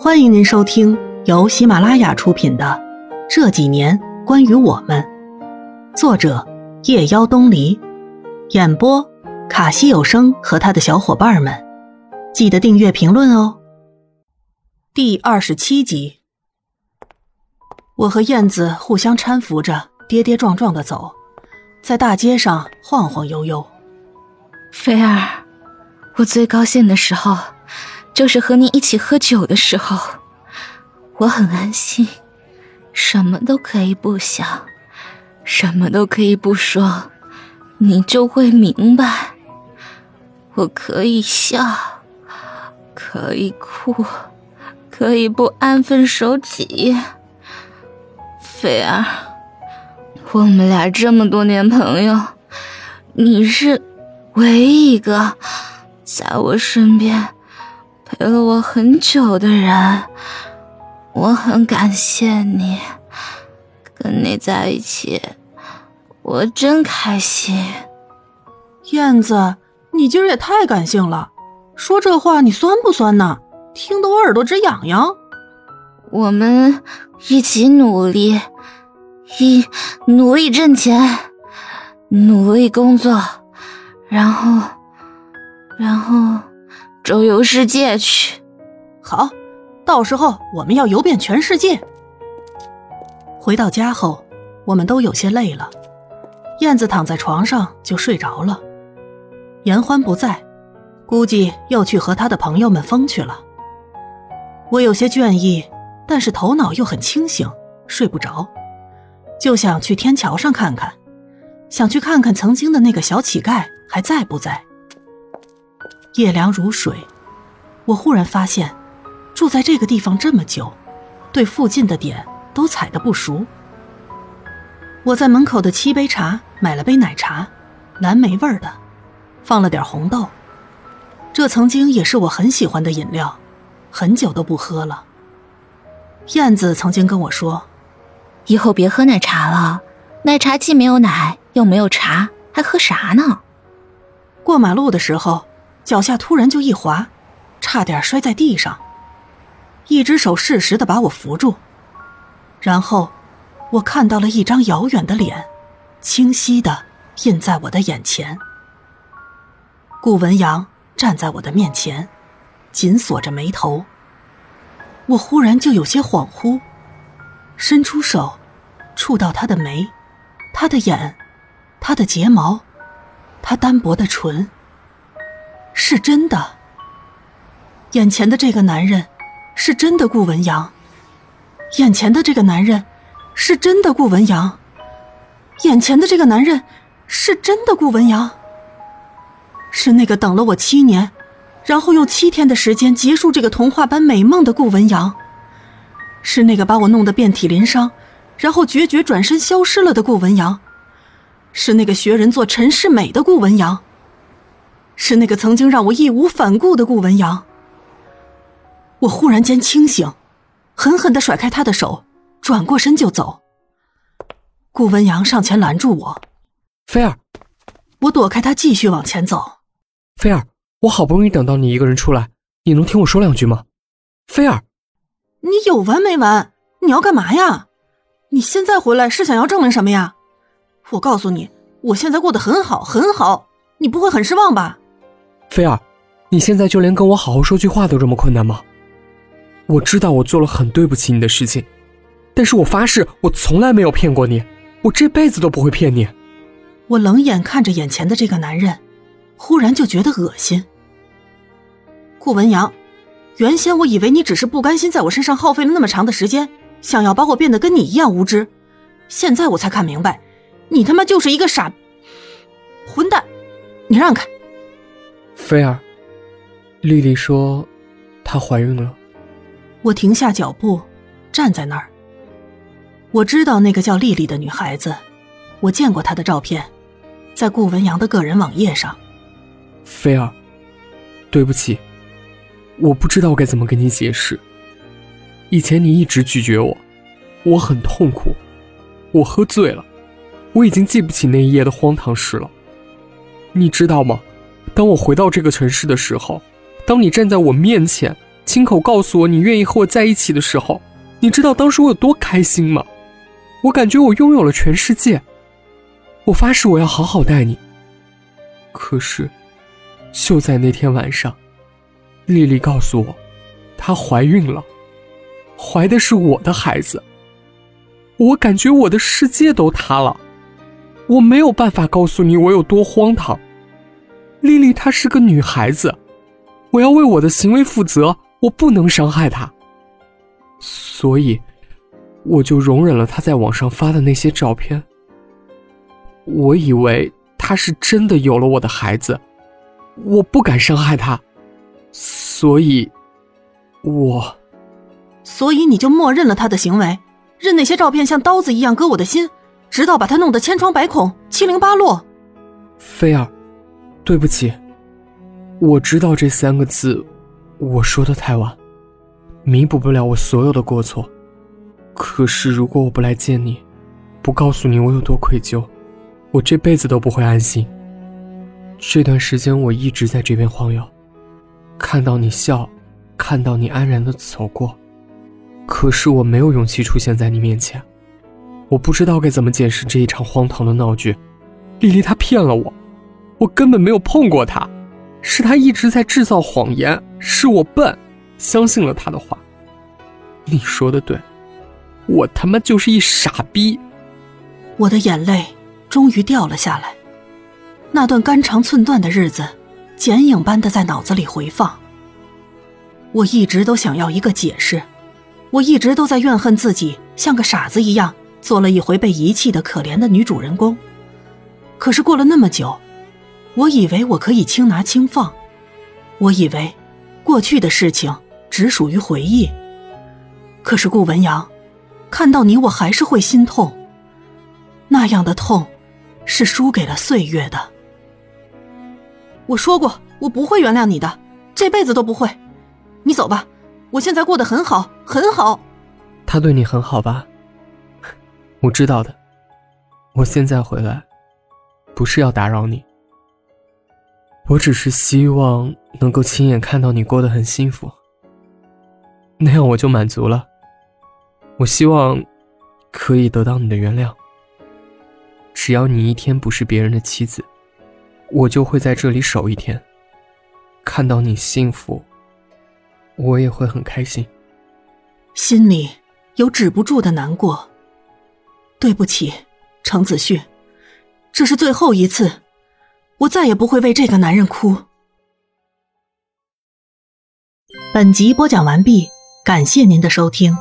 欢迎您收听由喜马拉雅出品的《这几年关于我们》，作者夜妖东篱，演播卡西有声和他的小伙伴们。记得订阅、评论哦。第二十七集，我和燕子互相搀扶着，跌跌撞撞的走，在大街上晃晃悠悠。菲儿，我最高兴的时候。就是和你一起喝酒的时候，我很安心，什么都可以不想，什么都可以不说，你就会明白。我可以笑，可以哭，可以不安分守己。菲儿，我们俩这么多年朋友，你是唯一一个在我身边。陪了我很久的人，我很感谢你。跟你在一起，我真开心。燕子，你今儿也太感性了，说这话你酸不酸呢？听得我耳朵直痒痒。我们一起努力，一努力挣钱，努力工作，然后，然后。周游世界去，好，到时候我们要游遍全世界。回到家后，我们都有些累了，燕子躺在床上就睡着了。严欢不在，估计又去和他的朋友们疯去了。我有些倦意，但是头脑又很清醒，睡不着，就想去天桥上看看，想去看看曾经的那个小乞丐还在不在。夜凉如水，我忽然发现，住在这个地方这么久，对附近的点都踩得不熟。我在门口的七杯茶买了杯奶茶，蓝莓味儿的，放了点红豆。这曾经也是我很喜欢的饮料，很久都不喝了。燕子曾经跟我说，以后别喝奶茶了，奶茶既没有奶又没有茶，还喝啥呢？过马路的时候。脚下突然就一滑，差点摔在地上。一只手适时的把我扶住，然后我看到了一张遥远的脸，清晰的印在我的眼前。顾文阳站在我的面前，紧锁着眉头。我忽然就有些恍惚，伸出手，触到他的眉，他的眼，他的睫毛，他单薄的唇。是真的，眼前的这个男人，是真的顾文阳。眼前的这个男人，是真的顾文阳。眼前的这个男人，是真的顾文阳。是那个等了我七年，然后用七天的时间结束这个童话般美梦的顾文阳。是那个把我弄得遍体鳞伤，然后决绝转身消失了的顾文阳。是那个学人做陈世美的顾文阳。是那个曾经让我义无反顾的顾文阳。我忽然间清醒，狠狠的甩开他的手，转过身就走。顾文阳上前拦住我：“菲儿。”我躲开他，继续往前走。菲儿，我好不容易等到你一个人出来，你能听我说两句吗？菲儿，你有完没完？你要干嘛呀？你现在回来是想要证明什么呀？我告诉你，我现在过得很好，很好，你不会很失望吧？菲儿，你现在就连跟我好好说句话都这么困难吗？我知道我做了很对不起你的事情，但是我发誓，我从来没有骗过你，我这辈子都不会骗你。我冷眼看着眼前的这个男人，忽然就觉得恶心。顾文阳，原先我以为你只是不甘心在我身上耗费了那么长的时间，想要把我变得跟你一样无知，现在我才看明白，你他妈就是一个傻混蛋！你让开。菲儿，丽丽说，她怀孕了。我停下脚步，站在那儿。我知道那个叫丽丽的女孩子，我见过她的照片，在顾文阳的个人网页上。菲儿，对不起，我不知道该怎么跟你解释。以前你一直拒绝我，我很痛苦。我喝醉了，我已经记不起那一夜的荒唐事了。你知道吗？当我回到这个城市的时候，当你站在我面前，亲口告诉我你愿意和我在一起的时候，你知道当时我有多开心吗？我感觉我拥有了全世界。我发誓我要好好待你。可是，就在那天晚上，丽丽告诉我，她怀孕了，怀的是我的孩子。我感觉我的世界都塌了，我没有办法告诉你我有多荒唐。丽丽她是个女孩子，我要为我的行为负责。我不能伤害她，所以我就容忍了她在网上发的那些照片。我以为她是真的有了我的孩子，我不敢伤害她，所以，我，所以你就默认了他的行为，任那些照片像刀子一样割我的心，直到把他弄得千疮百孔、七零八落。菲儿，对不起，我知道这三个字。我说的太晚，弥补不了我所有的过错。可是如果我不来见你，不告诉你我有多愧疚，我这辈子都不会安心。这段时间我一直在这边晃悠，看到你笑，看到你安然的走过，可是我没有勇气出现在你面前。我不知道该怎么解释这一场荒唐的闹剧。丽丽她骗了我，我根本没有碰过他。是他一直在制造谎言，是我笨，相信了他的话。你说的对，我他妈就是一傻逼。我的眼泪终于掉了下来，那段肝肠寸断的日子，剪影般的在脑子里回放。我一直都想要一个解释，我一直都在怨恨自己，像个傻子一样做了一回被遗弃的可怜的女主人公。可是过了那么久。我以为我可以轻拿轻放，我以为过去的事情只属于回忆。可是顾文阳，看到你，我还是会心痛。那样的痛，是输给了岁月的。我说过，我不会原谅你的，这辈子都不会。你走吧，我现在过得很好，很好。他对你很好吧？我知道的。我现在回来，不是要打扰你。我只是希望能够亲眼看到你过得很幸福，那样我就满足了。我希望可以得到你的原谅。只要你一天不是别人的妻子，我就会在这里守一天。看到你幸福，我也会很开心。心里有止不住的难过。对不起，程子旭，这是最后一次。我再也不会为这个男人哭。本集播讲完毕，感谢您的收听。